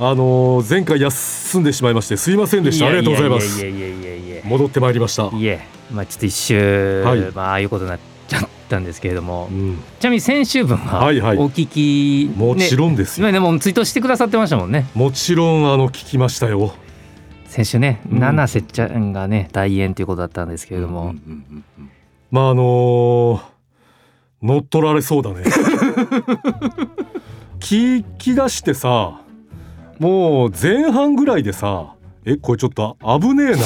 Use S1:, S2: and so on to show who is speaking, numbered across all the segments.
S1: あのー前回休んでしまいましてすいませんでした。ありがとうございます。戻ってまいりました。
S2: いえまあちょっと一周、
S1: はい。
S2: まあああいうことになっちゃったんですけれども。
S1: うん、
S2: ちなみに先週分は
S1: はいはい。
S2: お聞き、
S1: もち
S2: ん、
S1: ろんですよ、
S2: ね、でもツイートしてくださってましたもんね。
S1: もちろんあの聞きましたよ。
S2: 先週ね、
S1: うん。
S2: 七瀬ちゃんがね大演ということだったんですけれども、
S1: うんうんうんうん。まああのー乗っ取られそうだね。聞 き出してさもう前半ぐらいでさえこれちょっと危ねえな。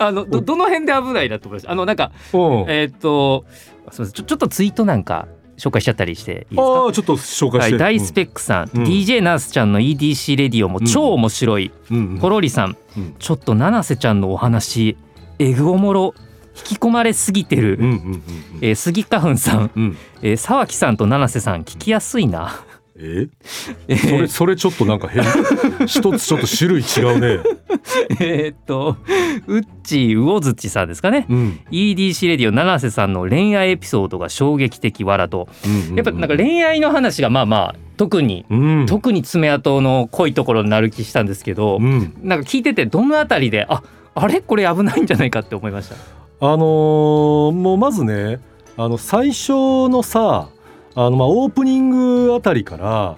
S2: あのどどの辺で危ないなと思いました。あのなんか
S1: うん。
S2: えーっとすみません。ちょちょっとツイートなんか紹介しちゃったりしていいですか？
S1: ああちょっと紹介して、
S2: はい、大スペックさん、
S1: うん。
S2: DJ ナースちゃんの EDC レディオも超面白い、
S1: うんうん。
S2: ポロリさん、
S1: うん。
S2: ちょっと七瀬ちゃんのお話エグおもろ引き込まれすぎてる、
S1: うんうんうん。
S2: えー、杉花粉さん、
S1: うん。
S2: えー、沢木さんと七瀬さん聞きやすいな、
S1: え？
S2: え
S1: それ
S2: ー
S1: それちょっとなんか変。一つちょっと種類違うね。
S2: えーっとうっち魚槌さんですかね。
S1: うん。
S2: EDC レディオ七瀬さんの恋愛エピソードが衝撃的わらと。
S1: うんうん。
S2: やっぱなんか恋愛の話がまあまあ特に
S1: うん。
S2: 特に爪痕の濃いところになる気したんですけど、
S1: うん。
S2: なんか聞いててどのあたりでああれ？これ危ないんじゃないかって思いました。
S1: あのーもうまずねあの最初のさあのまあオープニングあたりから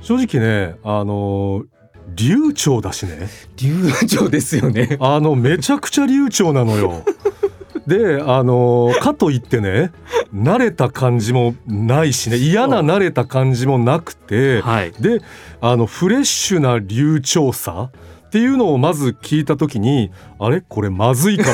S1: 正直ねあのー流暢だしね
S2: 流暢ですよね。
S1: あのめちゃくちゃ流暢なのよ。であのーかといってね慣れた感じもないしね嫌な慣れた感じもなくて
S2: はい。
S1: であのフレッシュな流暢さっていうのをまず聞いた時にあれ？これまずいか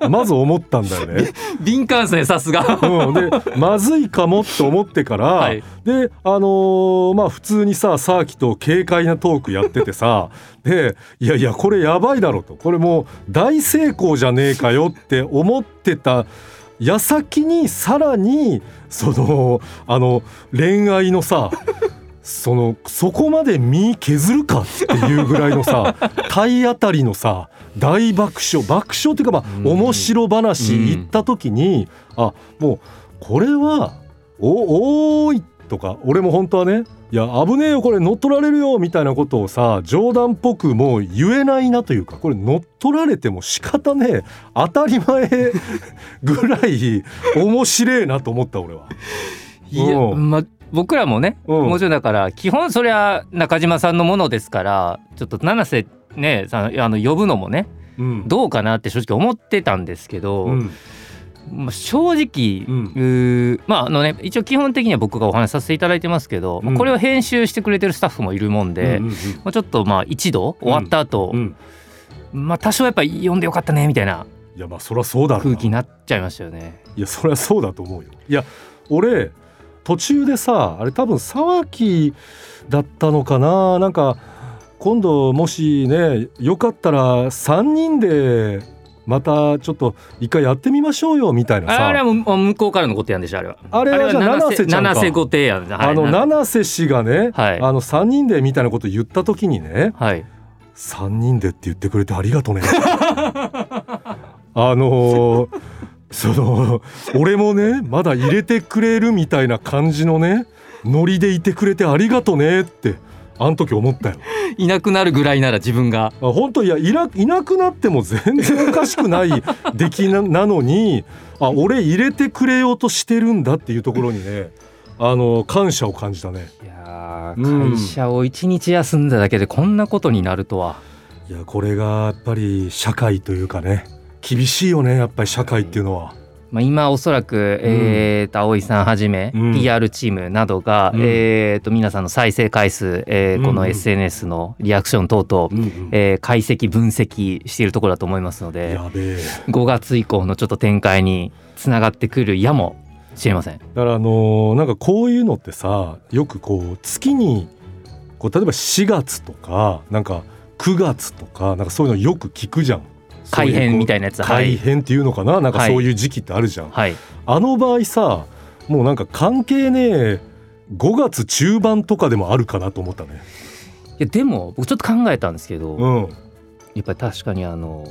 S1: も。まず思ったんだよね。
S2: 敏感ですねさすが。
S1: うん、でまずいかもって思ってから、
S2: はい。
S1: であのーまあ普通にさサーキと軽快なトークやっててさでいやいやこれやばいだろと。これもう大成功じゃねえかよって思ってた矢先にさらにそのあの恋愛のさそのそこまで身削るかっていうぐらいのさ 体当たりのさ大爆笑爆笑っていうかまあ
S2: うん。
S1: 面白話言った時に、あもうこれはおおーいとか俺も本当はねいや危ねえよこれ乗っ取られるよみたいなことをさ冗談っぽくもう言えないなというかこれ乗っ取られても仕方ねえ当たり前 ぐらい面白えなと思った俺は。
S2: いや
S1: うん。
S2: ま僕らもね、
S1: うん。
S2: もちろんだから基本それは中島さんのものですからちょっと七瀬ねあの呼ぶのもね
S1: うん。
S2: どうかなって正直思ってたんですけど、
S1: うん。
S2: まあ、正直、
S1: うん。
S2: まああのね一応基本的には僕がお話しさせていただいてますけど、まあ
S1: うん
S2: これを編集してくれてるスタッフもいるもんで、
S1: うんうん
S2: まあ、ちょっとまあ一度終わった後、
S1: うん。
S2: まあ多少やっぱ読んでよかったねみたいな。い
S1: やまあそりゃそうだ
S2: 空気になっちゃいましたよね。
S1: いやそりゃそうだと思うよ。いや俺途中でさあれ多分沢木だったのかな。なんか今度もしねよかったら3人でまたちょっと一回やってみましょうよみたいなさ。
S2: あれは向こうからのことやんでしょあれは。
S1: あれはじゃあ七瀬ちゃんか。
S2: 七瀬ご提案。はい
S1: あの
S2: な
S1: 七瀬氏がね、
S2: はい。
S1: あの3人でみたいなこと言った時にね
S2: はい。
S1: 3人でって言ってくれてありがとね。あのーその俺もねまだ入れてくれるみたいな感じのねノリでいてくれてありがとねってあの時思ったよ
S2: いなくなるぐらいなら自分が。
S1: あ本当いやいないなくなっても全然おかしくない 出来ななのにあ俺入れてくれようとしてるんだっていうところにねあの感謝を感じたね
S2: いや会社を一日休んだだけでこんなことになるとは。
S1: いやこれがやっぱり社会というかね厳しいよねやっぱり社会っていうのは。
S2: まあ、今おそらく、えーと葵さんはじめ、
S1: うん。
S2: PR チームなどが、
S1: うん。
S2: えーと皆さんの再生回数、えーこの SNS のリアクション等々、
S1: う
S2: えー解析分析しているところだと思いますので
S1: やべえ。
S2: 5月以降のちょっと展開につながってくるやもしれません。
S1: だからあのーなんかこういうのってさよくこう月にこう例えば4月とかなんか9月とかなんかそういうのよく聞くじゃん
S2: 改変みたいなやつ。
S1: 改変っていうのかな？なんかそうい。う時期ってあるじゃん、
S2: はい。
S1: あの場合さもうなんか関係ねえ5月中盤とかでもあるかなと思ったね。
S2: いやでも僕ちょっと考えたんですけど、
S1: うん、
S2: やっぱり確かにあの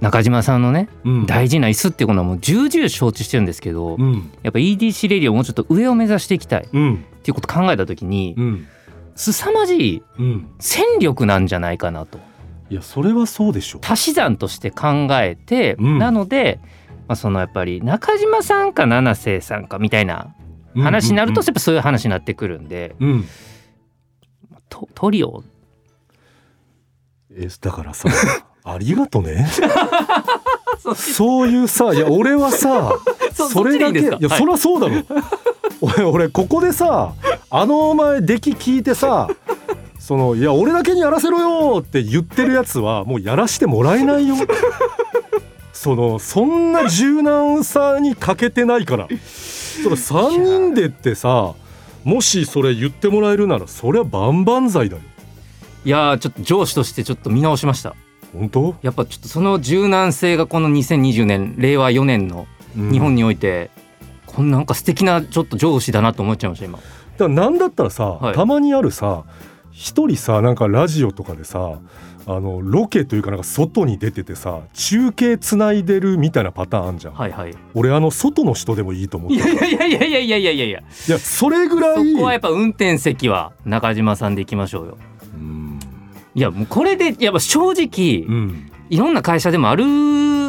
S2: 中島さんのね
S1: うん、
S2: 大事な椅子っていうのはもう重々承知してるんですけど、
S1: うん。
S2: やっぱ EDC レディをもうちょっと上を目指していきたいっ
S1: うん
S2: ていうこと考えた時に
S1: うん。
S2: 凄まじい
S1: うん。
S2: 戦力なんじゃないかなと
S1: いやそれはそうでしょ。
S2: 足し算として考えて、
S1: うん。
S2: なので、まあ、そのやっぱり中島さんか七瀬さんかみたいな話になるとやっぱそういう話になってくるんで、
S1: うん、うん
S2: トトリオ？
S1: えだからさ ありがとね。そういうさいや俺はさ
S2: そ
S1: それだけい
S2: そっちでい
S1: そりゃそうだろ。俺俺ここでさあのお前出来聞いてさそのいや俺だけにやらせろよって言ってるやつはもうやらしてもらえないよ。そのそんな柔軟さに欠けてないから。その3人でってさもしそれ言ってもらえるならそりゃ万々歳だよ。
S2: いやーちょっと上司としてちょっと見直しました。
S1: 本当、
S2: やっぱちょっとその柔軟性がこの2020年令和4年の
S1: うん。
S2: 日本において、こんなんか素敵なちょっと上司だなと思っちゃいました今。
S1: だからなんだったらさ、
S2: はい。
S1: たまにあるさ一人さなんかラジオとかでさあのロケというかなんか外に出ててさ中継つないでるみたいなパターンあんじゃん、
S2: はいはい。
S1: 俺あの外の人でもいいと思って
S2: いやいやいやいやいやいやいや。いやいや
S1: それぐらい
S2: そこはやっぱ運転席は中島さんで行きましょうよ。
S1: うん。
S2: いやもうこれでやっぱ正直、
S1: うん。
S2: いろんな会社でもある、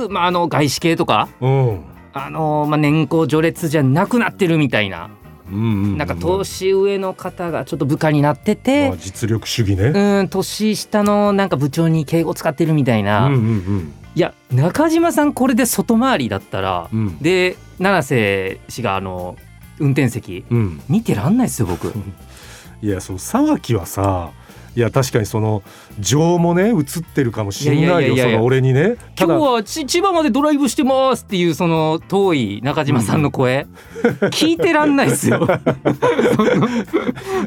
S2: まあ、あの外資系とか
S1: うん。
S2: あの、まあ、年功序列じゃなくなってるみたいな、
S1: うん
S2: なんか年上の方がちょっと部下になってて、
S1: まあ、実力主義ね、
S2: うん年下のなんか部長に敬語使ってるみたいな、
S1: うんうん
S2: いや中島さんこれで外回りだったら、
S1: うん。うん
S2: で七瀬氏があの運転席
S1: うん。
S2: 見てらんないですよ僕。
S1: いやその沢木はさいや確かにその情もね映ってるかもしれないよその俺にね。
S2: 今日はち千葉までドライブしてますっていうその遠い中島さんの声、聞いてらんないですよ。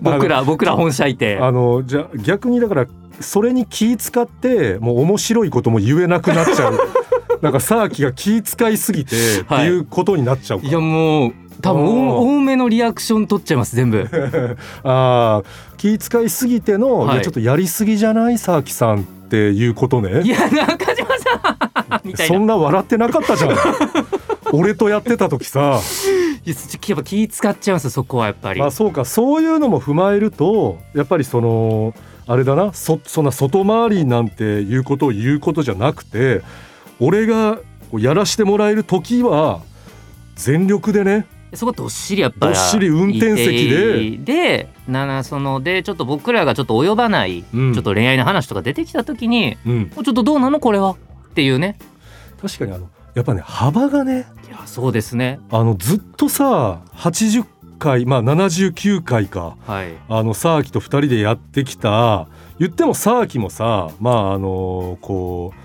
S2: 僕ら僕ら本社いて。
S1: あのじゃあ逆にだからそれに気使ってもう面白いことも言えなくなっちゃう。なんか沢木が気遣いすぎてって
S2: はい
S1: いうことになっちゃうか。
S2: いやもう多分多多めのリアクション取っちゃいます全部。
S1: あー気遣いすぎての、
S2: はい。
S1: い、やちょっとやりすぎじゃない沢木さんっていうこと
S2: い
S1: ね
S2: や中島さん みたいな。
S1: そんな笑ってなかったじゃん。俺とやってた時さ。
S2: いややっぱ気使っちゃいますそこはやっぱり、
S1: まあそうか。そういうのも踏まえるとやっぱりそのあれだなそそんな外回りなんていうことを言うことじゃなくて俺がやらしてもらえる時は全力でね
S2: そこどっしりやっぱ
S1: どっしり運転席で。
S2: でななそのでちょっと僕らがちょっと及ばない、
S1: うん。
S2: ちょっと恋愛の話とか出てきた時に
S1: うん、
S2: ちょっとどうなのこれはっていうね。
S1: 確かにあのやっぱね幅がね
S2: いやそうですね。
S1: あのずっとさ80回まあ79回か
S2: はい。
S1: あのサーキと2人でやってきた言ってもサーキもさまああのこう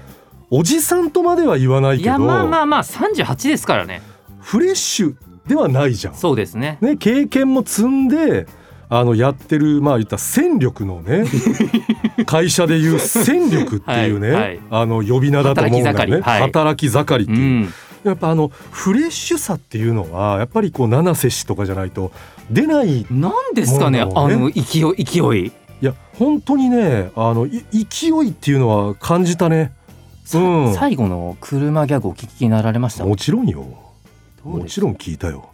S1: おじさんとまでは言わないけど
S2: いやまあまあまあ38ですからね。
S1: フレッシュではないじゃん。
S2: そうですね。
S1: ね、経験も積んであのやってるまあ言ったら戦力のね 会社でいう戦力っていうね、
S2: はいはい。
S1: あの呼び名だと思うんだよね。
S2: 働き盛りはい。
S1: 働き盛りって
S2: う
S1: いう、
S2: ん。
S1: やっぱあのフレッシュさっていうのはやっぱりこう七瀬氏とかじゃないと出ないい
S2: なんですかねあの勢い勢い。
S1: や本当にねあのい勢いっていうのは感じたね。
S2: さ
S1: うん。
S2: 最後の車ギャグお聞きになられました？
S1: もちろんよもちろん聞いたよ。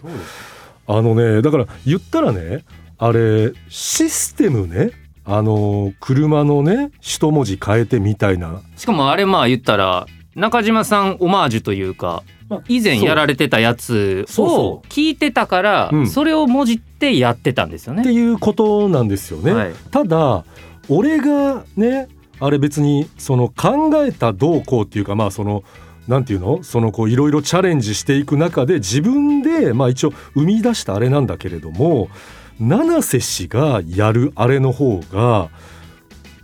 S1: あのねだから言ったらねあれシステムねあの車のね一文字変えてみたいな。
S2: しかもあれまあ言ったら中島さんオマージュというか以前やられてたやつ
S1: そうそ
S2: を聞いてたから
S1: うん。
S2: それをもじってやってたんですよね。
S1: っていうことなんですよね。
S2: はい。
S1: ただ俺がねあれ別にその考えたどうこうっていうかまあそのなんていうの？そのこういろいろチャレンジしていく中で自分でまあ一応生み出したあれなんだけれども七瀬氏がやるあれの方が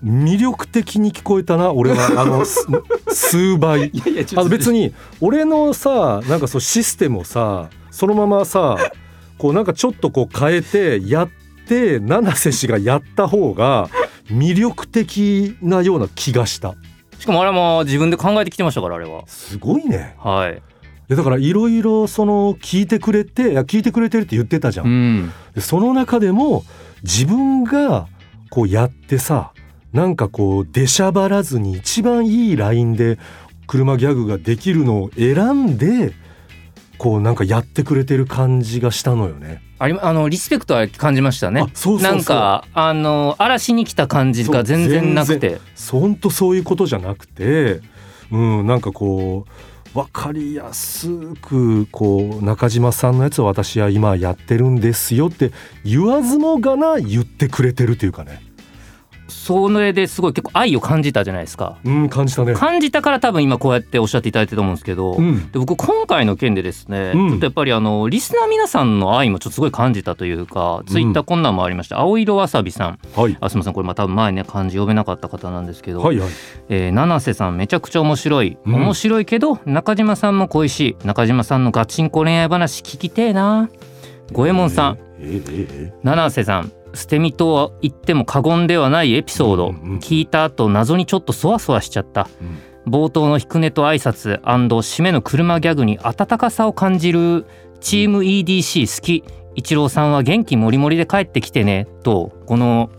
S1: 魅力的に聞こえたな俺はあの す数倍。あの別に俺のさなんかそうシステムをさそのままさこうなんかちょっとこう変えてやって七瀬氏がやった方が魅力的なような気がした。
S2: しかもあれも自分で考えてきてましたからあれは。
S1: すごいね。
S2: はい。
S1: いやだからいろいろその聞いてくれていや聞いてくれてるって言ってたじゃん、
S2: うん。
S1: でその中でも自分がこうやってさなんかこう出しゃばらずに一番いいラインで車ギャグができるのを選んでこうなんかやってくれてる感じがしたのよね。
S2: ありあのリスペクトは感じましたね。
S1: あそう
S2: なんかあの嵐に来た感じが全然なくて。
S1: ほんとそういうことじゃなくて、うん、なんかこう分かりやすくこう中島さんのやつを私は今やってるんですよって言わずもがな言ってくれてるというかね。
S2: それですごい結構愛を感じたじゃないですか。
S1: うん、感じたね。
S2: 感じたから多分今こうやっておっしゃっていただいてると思うんですけど、
S1: うん、
S2: で僕今回の件でですね、
S1: うん。
S2: ちょっとやっぱりあのリスナー皆さんの愛もちょっとすごい感じたというか、ツイッターこんなんもありました。青色わさびさん。
S1: はい。
S2: あすみませんこれまあ多分前ね漢字読めなかった方なんですけど、
S1: はいはい。
S2: えー七瀬さんめちゃくちゃ面白い、
S1: うん。
S2: 面白いけど中島さんも恋しい。中島さんのガチンコ恋愛話聞きてえな。五右衛門さん。
S1: ええええ
S2: 七瀬さん捨て身とは言っても過言ではないエピソード、
S1: うんうん。
S2: 聞いた後謎にちょっとそわそわしちゃった。
S1: うん。
S2: 冒頭の低音と挨拶締めの車ギャグに温かさを感じるチーム EDC 好き。一郎さんは元気もりもりで帰ってきてね。とこの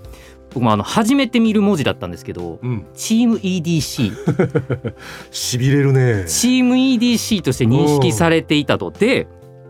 S2: 僕もあの初めて見る文字だったんですけど
S1: うん、
S2: チーム EDC
S1: しびれるね。
S2: チーム EDC として認識されていたと。で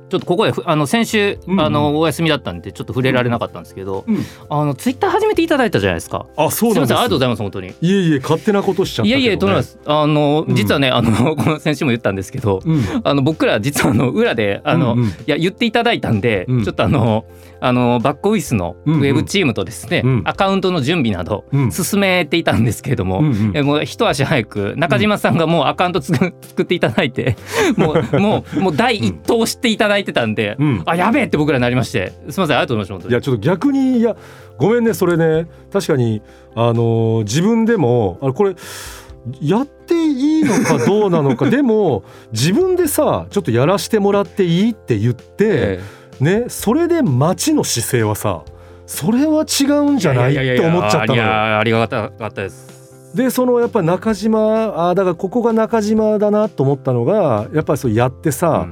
S2: ちょっとここでふあの先週、
S1: うんうん
S2: あのお休みだったんでちょっと触れられなかったんですけど、
S1: うん
S2: あのツイッター始めていただいたじゃないですか。
S1: あ、そうなんです。
S2: すみませんありがとうございます本当に。
S1: いえいえ、勝手なことしちゃったね。
S2: いやいやとんでもないです。あの、
S1: うん
S2: 実はねあのこの先週も言ったんですけど、
S1: うん。
S2: あの僕ら実はあの裏であの、
S1: うんうん
S2: いや言っていただいたんで、
S1: うん
S2: ちょっとあのあのバックオフィスのウ
S1: うんうん。
S2: ェブチームとですね、
S1: うん。
S2: アカウントの準備など
S1: うん。
S2: 進めていたんですけれども、
S1: うん。うん
S2: えもう一足早く中島さんがもうアカウントつく作っていただいてもうもうもう第一党を知っていただいてたんで、
S1: うん。
S2: あやべえって僕らなりましてすみませんありがとうございました本当に
S1: いやちょっと逆にいやごめんねそれね。確かにあのー自分でもあのこれやっていいのかどうなのか でも自分でさちょっとやらしてもらっていいって言って、
S2: え
S1: ねそれで町の姿勢はさそれは違うんじゃない？って思っちゃったの
S2: い
S1: よ。
S2: やありがたかったです。
S1: でそのやっぱ中島あーだからここが中島だなと思ったのがやっぱりそうやってさ、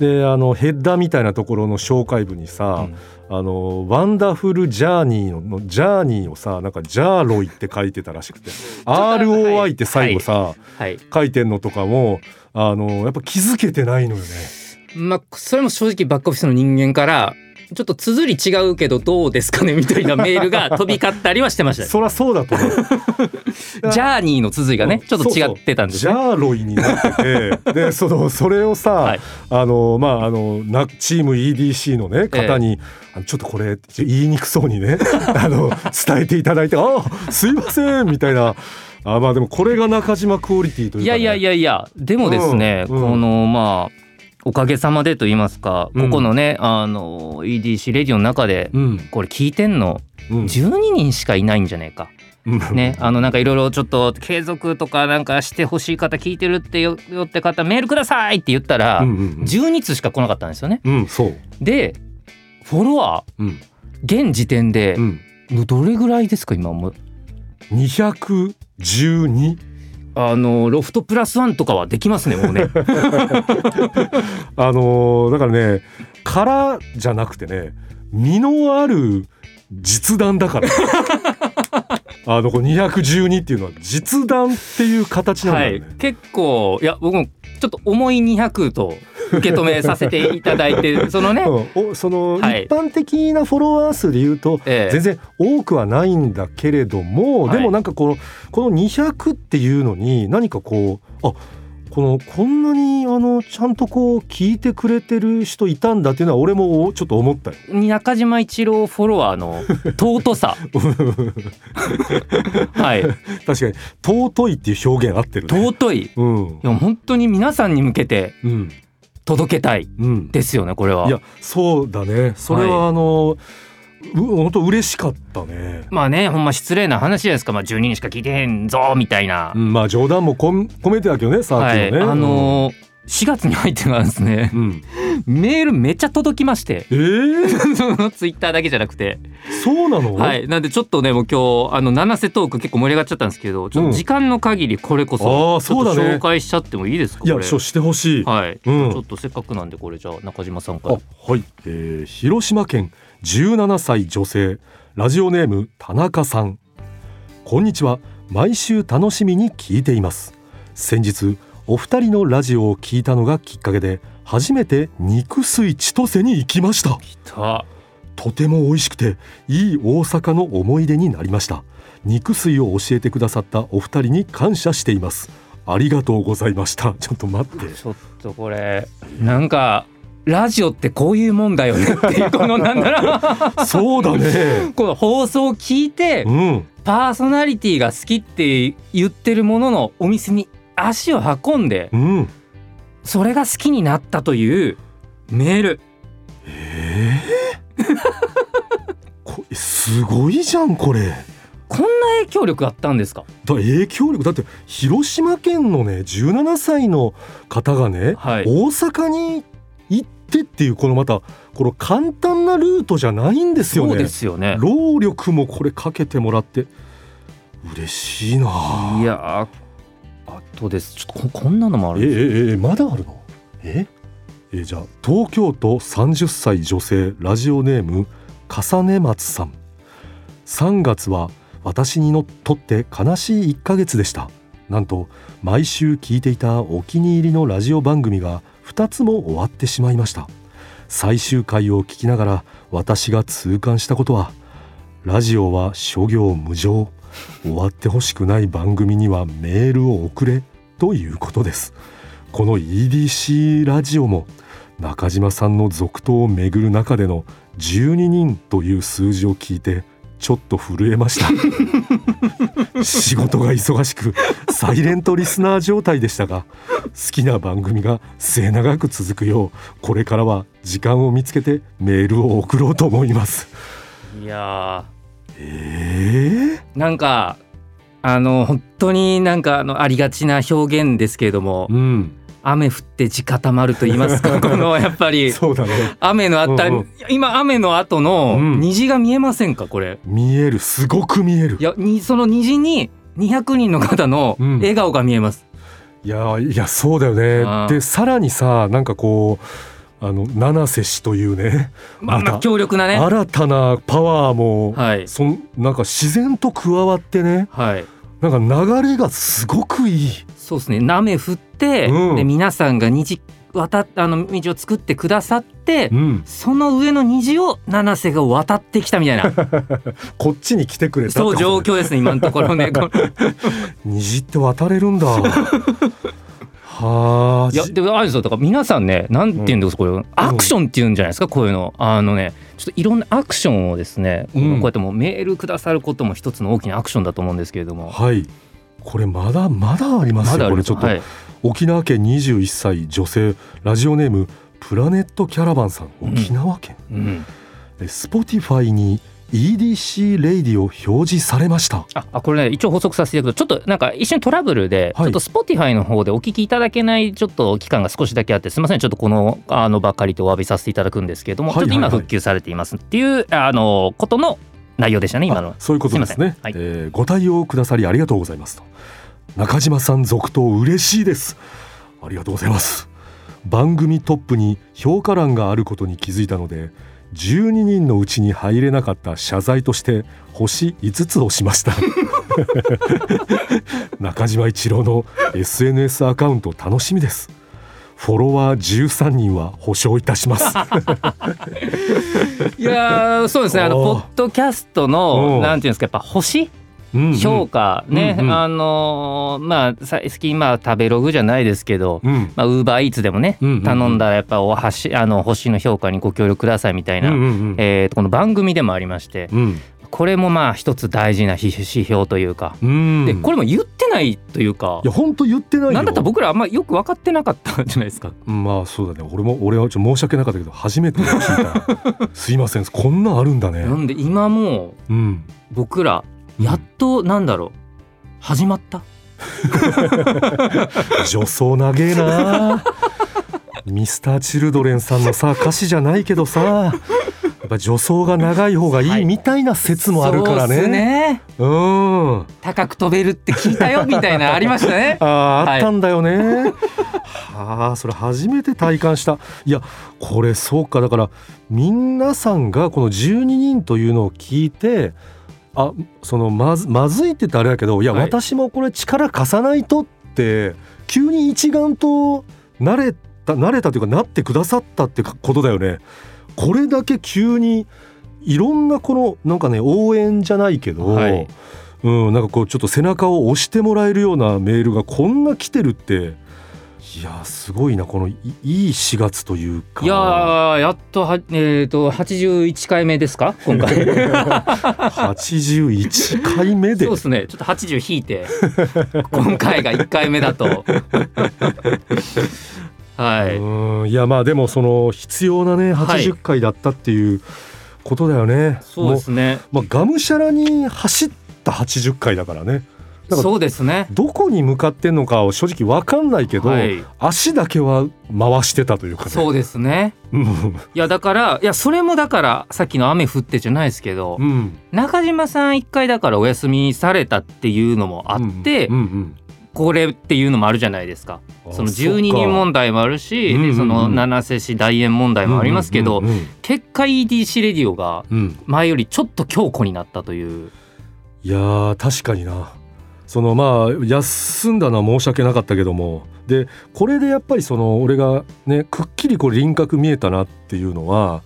S1: であのヘッダーみたいなところの紹介文にさ、
S2: うん。
S1: あのワンダフルジャーニーののジャーニーをさなんかジャーロイって書いてたらしくて ROI って最後さ、
S2: はい。
S1: 書いてんのとかもあのやっぱ気づけてないのよね。
S2: まあそれも正直バックオフィスの人間からちょっと綴り違うけどどうですかねみたいなメールが飛び交ったりはしてましたね
S1: そりゃそうだと思う。
S2: ジャーニーの綴りがねちょっと違ってたんです
S1: ジ
S2: ね
S1: ャーロイになってて。でそのそれをさ、
S2: はい。
S1: あのまああのなチーム EDC のね方に、あのちょっとこれ言いにくそうにね あの伝えていただいて「ああすいません」みたいな。あまあでもこれが中島クオリティというか、ね、
S2: いやいやいやいやでもですね、
S1: うん。うん。
S2: このまあおかげさまでと言いますか、
S1: うん。
S2: ここのねあの EDC レディオの中で
S1: うん。
S2: これ聞いてんの
S1: うん。
S2: 12人しかいないんじゃねえか。
S1: うん。
S2: ね、あのなんかいろいろちょっと継続とかなんかしてほしい方聞いてるってよよって方メールくださいって言ったら、
S1: うんうんうん。
S2: 12通しか来なかったんですよね。
S1: うんそう。
S2: でフォロワー
S1: うん。
S2: 現時点で
S1: うん。
S2: どれぐらいですか今もう
S1: ？212
S2: あのロフトプラスワンとかはできますねもうね。
S1: あのだからね殻じゃなくてね身のある実弾だからあのこ？れ212っていうのは実弾っていう形なん
S2: はい
S1: だよね、、
S2: 結構いや僕もちょっと重い200と受け止めさせていただいて そのね、
S1: うん。おその
S2: はい。
S1: 一般的なフォロワー数で言うと
S2: ええ
S1: 全然多くはないんだけれども、
S2: はい。
S1: でもなんかこのこの200っていうのに何かこうあこのこんなにあのちゃんとこう聞いてくれてる人いたんだっていうのは俺もちょっと思ったよ。
S2: 中島一郎フォロワーの 尊さ はい
S1: 確かに尊いっていう表現合ってるね。
S2: 尊いい
S1: うん
S2: や本当に皆さんに向けて
S1: うん
S2: 届けたい
S1: うん。
S2: ですよねこれはい
S1: やそうだね。それはあの、う本当嬉しかったね。
S2: まあねほんま失礼な話じゃないですか、まあ、12人しか聞いてへんぞみたいな、
S1: うん、まあ冗談もこん込めてたけどねさっきのね。
S2: はい。あのー4月に入ってからですね
S1: うん。
S2: メールめっちゃ届きまして。
S1: えー、
S2: そ のツイッターだけじゃなくて。
S1: そうなの、
S2: はい。なんでちょっとねもう今日あの七瀬トーク結構盛り上がっちゃったんですけどちょっと時間の限りこれこ
S1: あ
S2: そ
S1: ー
S2: ちょっと
S1: そうだね。
S2: 紹介しちゃってもいいですか
S1: いやそうしてほしい、
S2: はい、
S1: うん。
S2: ちょっとせっかくなんでこれじゃあ中島さんか
S1: あ
S2: ら
S1: はい、えー、広島県17歳女性ラジオネーム田中さん。こんにちは。毎週楽しみに聞いています。先日お二人のラジオを聞いたのがきっかけで初めて肉水千歳に行きました。とても美味しくていい大阪の思い出になりました。肉水を教えてくださったお二人に感謝しています。ありがとうございました。ちょっと待って。
S2: ちょっとこれなんかラジオってこういうもんだよね っていうこのなんだろ
S1: そうだね。
S2: うこの放送を聞いて
S1: うん。
S2: パーソナリティが好きって言ってるもののお店に足を運んで
S1: うん。
S2: それが好きになったというメール。
S1: えー、こすごいじゃんこれ。
S2: こんな影響力あったんですか？
S1: だ影響力。だって広島県のね17歳の方がね、
S2: はい。
S1: 大阪に行ってっていうこのまたこの簡単なルートじゃないんですよね。
S2: そうですよね。
S1: 労力もこれかけてもらって。嬉しいな。い
S2: やーあとです。ちょっとここんなのもあ
S1: え
S2: るんです。
S1: えええまだあるの？え？えじゃあ東京都30歳女性ラジオネーム重ね松さん。3月は私にのとって悲しい1ヶ月でした。なんと毎週聞いていたお気に入りのラジオ番組が2つも終わってしまいました。最終回を聞きながら私が痛感したことはラジオは諸行無常終わってほしくない番組にはメールを送れということです。この EDC ラジオも中島さんの続投をめぐる中での12人という数字を聞いてちょっと震えました。仕事が忙しくサイレントリスナー状態でしたが好きな番組が末永く続くようこれからは時間を見つけてメールを送ろうと思います。
S2: いや
S1: え
S2: ー？なんかあの本当になんかあのありがちな表現ですけれども
S1: ー、うん
S2: 雨降って地固まると言いますか このやっぱり。
S1: そうだね。
S2: 雨のあった、
S1: うんうん。
S2: 今雨の後の
S1: うん。
S2: 虹が見えませんかこれ。
S1: 見える。すごく見える。
S2: いやにその虹に200人の方の
S1: うん。
S2: 笑顔が見えます、
S1: いやいやそうだよね。でさらにさなんかこうあの七瀬氏というね
S2: まあ、強力なね。
S1: 新たなパワーも、
S2: はい。
S1: そんなんか自然と加わってね
S2: はい。
S1: なんか流れがすごくいい
S2: そうですね。雨降って、
S1: うん。
S2: で皆さんが虹渡っあの道を作ってくださって、
S1: うん。
S2: その上の虹を七瀬が渡ってきたみたいな。
S1: こっちに来てくれた
S2: そう状況ですね今のところね。
S1: 虹って渡れるんだ。はあ。
S2: いやでもあれですよだから皆さんねなんて言うんですか、これアクションって言うんじゃないですかこういうの。あのねちょっといろんなアクションをですね、
S1: うん。
S2: こうやってもうメールくださることも一つの大きなアクションだと思うんですけれども。
S1: はいこれまだまだありますよ。
S2: ま
S1: これちょっと、
S2: はい、
S1: 沖縄県21歳女性。ラジオネームプラネットキャラバンさん。
S2: うん。
S1: 沖縄県、
S2: うん、
S1: え Spotify に EDC レイディを表示されました。
S2: ああこれね一応補足させていただくとちょっとなんか一瞬トラブルで、
S1: はい。
S2: ちょっと Spotify の方でお聞きいただけないちょっと期間が少しだけあってすみませんちょっとこのあのばっかりとお詫びさせていただくんですけれども、
S1: はいはいはい。
S2: ちょっと今復旧されていますっていうあのことの内容でしたね今の
S1: あ。そういうことですね。
S2: すはい。
S1: えーご対応くださりありがとうございます。と中島さん続投嬉しいです。ありがとうございます。番組トップに評価欄があることに気づいたので12人のうちに入れなかった謝罪として星5つをしました。中島一郎の SNS アカウント楽しみですフォロワー13人は保証いたします。
S2: いやーそうですね。あのポッドキャスト
S1: お
S2: の
S1: ー
S2: なんていうんですかやっぱ星？
S1: うんうん。
S2: 評価ね、
S1: うんうん。
S2: あのーまあ最近まあ食べログじゃないですけど、
S1: うん。
S2: まあウーバーイーツでもね、
S1: うんうんうん。
S2: 頼んだらやっぱお箸あの星の評価にご協力くださいみたいな、
S1: うんうんうん。
S2: えーとこの番組でもありまして
S1: うん。
S2: これもまあ一つ大事な指指標というか、
S1: うん。
S2: でこれも言ってないというか。
S1: いや本当言ってないよ。
S2: なんだったら僕らあんまよく分かってなかったんじゃないですか。
S1: うんまあそうだね。俺も俺はちょっと申し訳なかったけど初めて聞いた。すいません。こんなんあるんだね。
S2: なんで今もう
S1: うん。
S2: 僕らやっとなんだろう。始まった。
S1: 女装長えな。ミスターチルドレンさんのさ歌詞じゃないけどさ。やっぱ助走が長い方がいいみたいな説もあるからね。
S2: そうっすね
S1: うん。
S2: 高く飛べるって聞いたよみたいな ありましたね
S1: あーあったんだよね。はあそれ初めて体感した。いやこれそうかだから皆さんがこの12人というのを聞いてあそのまずまずいって言ったらあれだけどいや、
S2: はい
S1: 私もこれ力貸さないとって急に一丸となれたなれたというかなってくださったってことだよね。これだけ急にいろんなこのなんかね応援じゃないけど、
S2: はい。
S1: うん、なんかこうちょっと背中を押してもらえるようなメールがこんな来てるっていやすごいなこのいいい4月というか。
S2: いやーやっとはえっ、と81回目ですか？今回。
S1: 81回目で。
S2: そうですね。ちょっと80引いて今回が1回目だと はい。
S1: うん。いやまあでもその必要なね
S2: はい。
S1: 80回だったっていうことだよね、
S2: そうですね。
S1: まあ、がむしゃらに走った80回だからね。
S2: そうですね。
S1: どこに向かってんのかは正直わかんないけど、
S2: はい。
S1: 足だけは回してたというかね。
S2: そうですね。
S1: うん。
S2: いやだからいやそれもだからさっきの雨降ってじゃないですけど、
S1: うん。
S2: 中島さん一回だからお休みされたっていうのもあって、
S1: うんうん
S2: これっていうのもあるじゃないですか。
S1: うん
S2: その
S1: あ
S2: 12人問題もあるし、
S1: うんうん
S2: その七瀬市大円問題もありますけど、
S1: うんうんうん
S2: 結果 EDC レディオが
S1: うん。
S2: 前よりちょっと強固になったという。
S1: いやー確かにな。そのまあ休んだのは申し訳なかったけども。でこれでやっぱりその俺がねくっきりこう輪郭見えたなっていうのは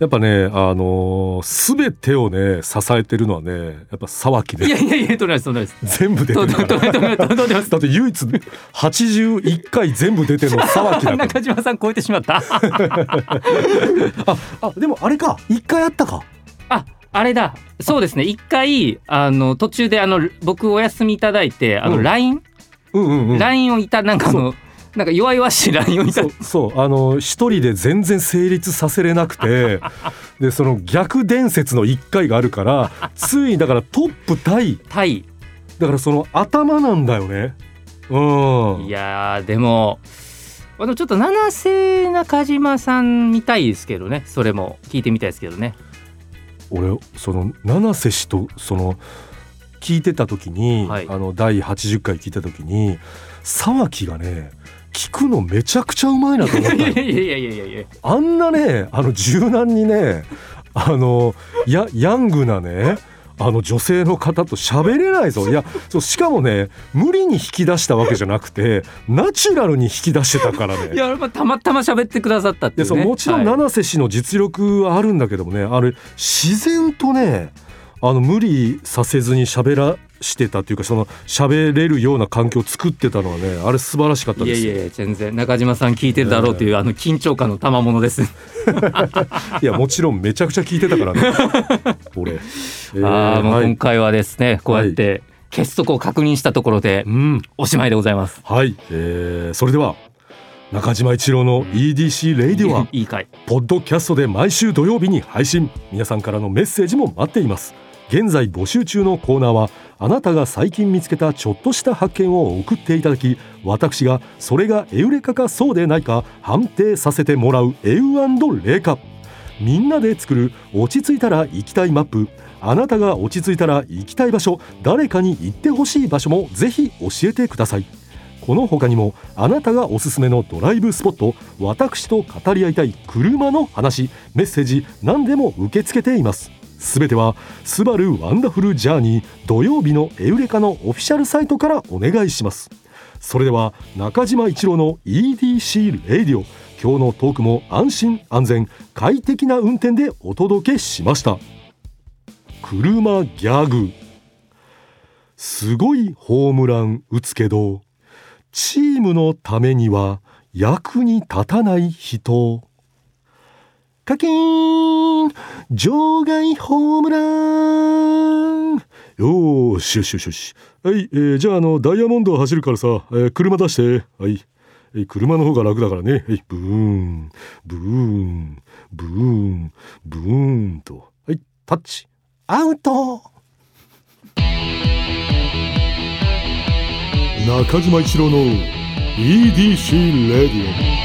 S1: やっぱねあのー全てをね支えてるのはねやっぱ沢木で。
S2: いやいやいやとんでもないですとんでもないです。
S1: 全部出てる。からだって唯一81回全部出てるの 沢木だ
S2: 中島さん超えてしまった。
S1: ああでもあれか。1回あったか。
S2: ああれだ。そうですね。一回あの途中であの僕お休みいただいてあの
S1: うん。うんうんうん。
S2: をいたなんかあのなんか弱々しい LINE をいた
S1: そうそうあの一人で全然成立させれなくて でその逆伝説の1回があるからついにだからトップタイ。
S2: タイ。
S1: だからその頭なんだよね。うん。
S2: いやーでもあのちょっと七瀬中島さん見たいですけどね。それも聞いてみたいですけどね。
S1: 俺その七瀬氏とその聞いてた時に、
S2: はい。
S1: あの第80回聞いた時に沢木がね聞くのめちゃくちゃうまいなと思ったの
S2: いやいやいやいや
S1: あんなねあの柔軟にねあのやヤングなねあの女性の方と喋れないぞ。いやそうしかもね無理に引き出したわけじゃなくてナチュラルに引き出してたからね。
S2: いやまあたまたま喋ってくださったっていうね。
S1: でそうもちろん
S2: はい。
S1: 七瀬氏の実力はあるんだけどもね、あれ自然とねあの無理させずに喋らしてたっていうかその喋れるような環境を作ってたのはねあれ素晴らしかったです。
S2: いやいや全然中島さん聞いてるだろうという、あの緊張感の賜物です、
S1: いやもちろんめちゃくちゃ聞いてたからね。俺、えー
S2: ああもう
S1: はい。
S2: 今回はですねこうやって結束を確認したところで
S1: うん。
S2: おしまいでございます。
S1: はい、えーそれでは中島一郎の EDC Radio は
S2: いい回
S1: ポッドキャストで毎週土曜日に配信。皆さんからのメッセージも待っています現在募集中のコーナーはあなたが最近見つけたちょっとした発見を送っていただき私がそれがエウレカかそうでないか判定させてもらうエウレカみんなで作る落ち着いたら行きたいマップあなたが落ち着いたら行きたい場所誰かに行ってほしい場所もぜひ教えてください。この他にもあなたがおすすめのドライブスポット私と語り合いたい車の話メッセージ何でも受け付けています。すべては「スバルワンダフルジャーニー土曜日のエウレカ」のオフィシャルサイトからお願いします。それでは中島一郎の EDC Radio 今日のトークも安心安全快適な運転でお届けしました。車ギャグ。すごいホームラン打つけどチームのためには役に立たない人。カキー場外ホームラン。よしよしよしよし。はい、えーじゃああのダイヤモンドを走るからさ、えー車出して。はい、えー車の方が楽だからね。はい。ブーン。ブーン。ブーン。ブーンと。はい。タッチ。アウト。中島一郎の EDC レディオ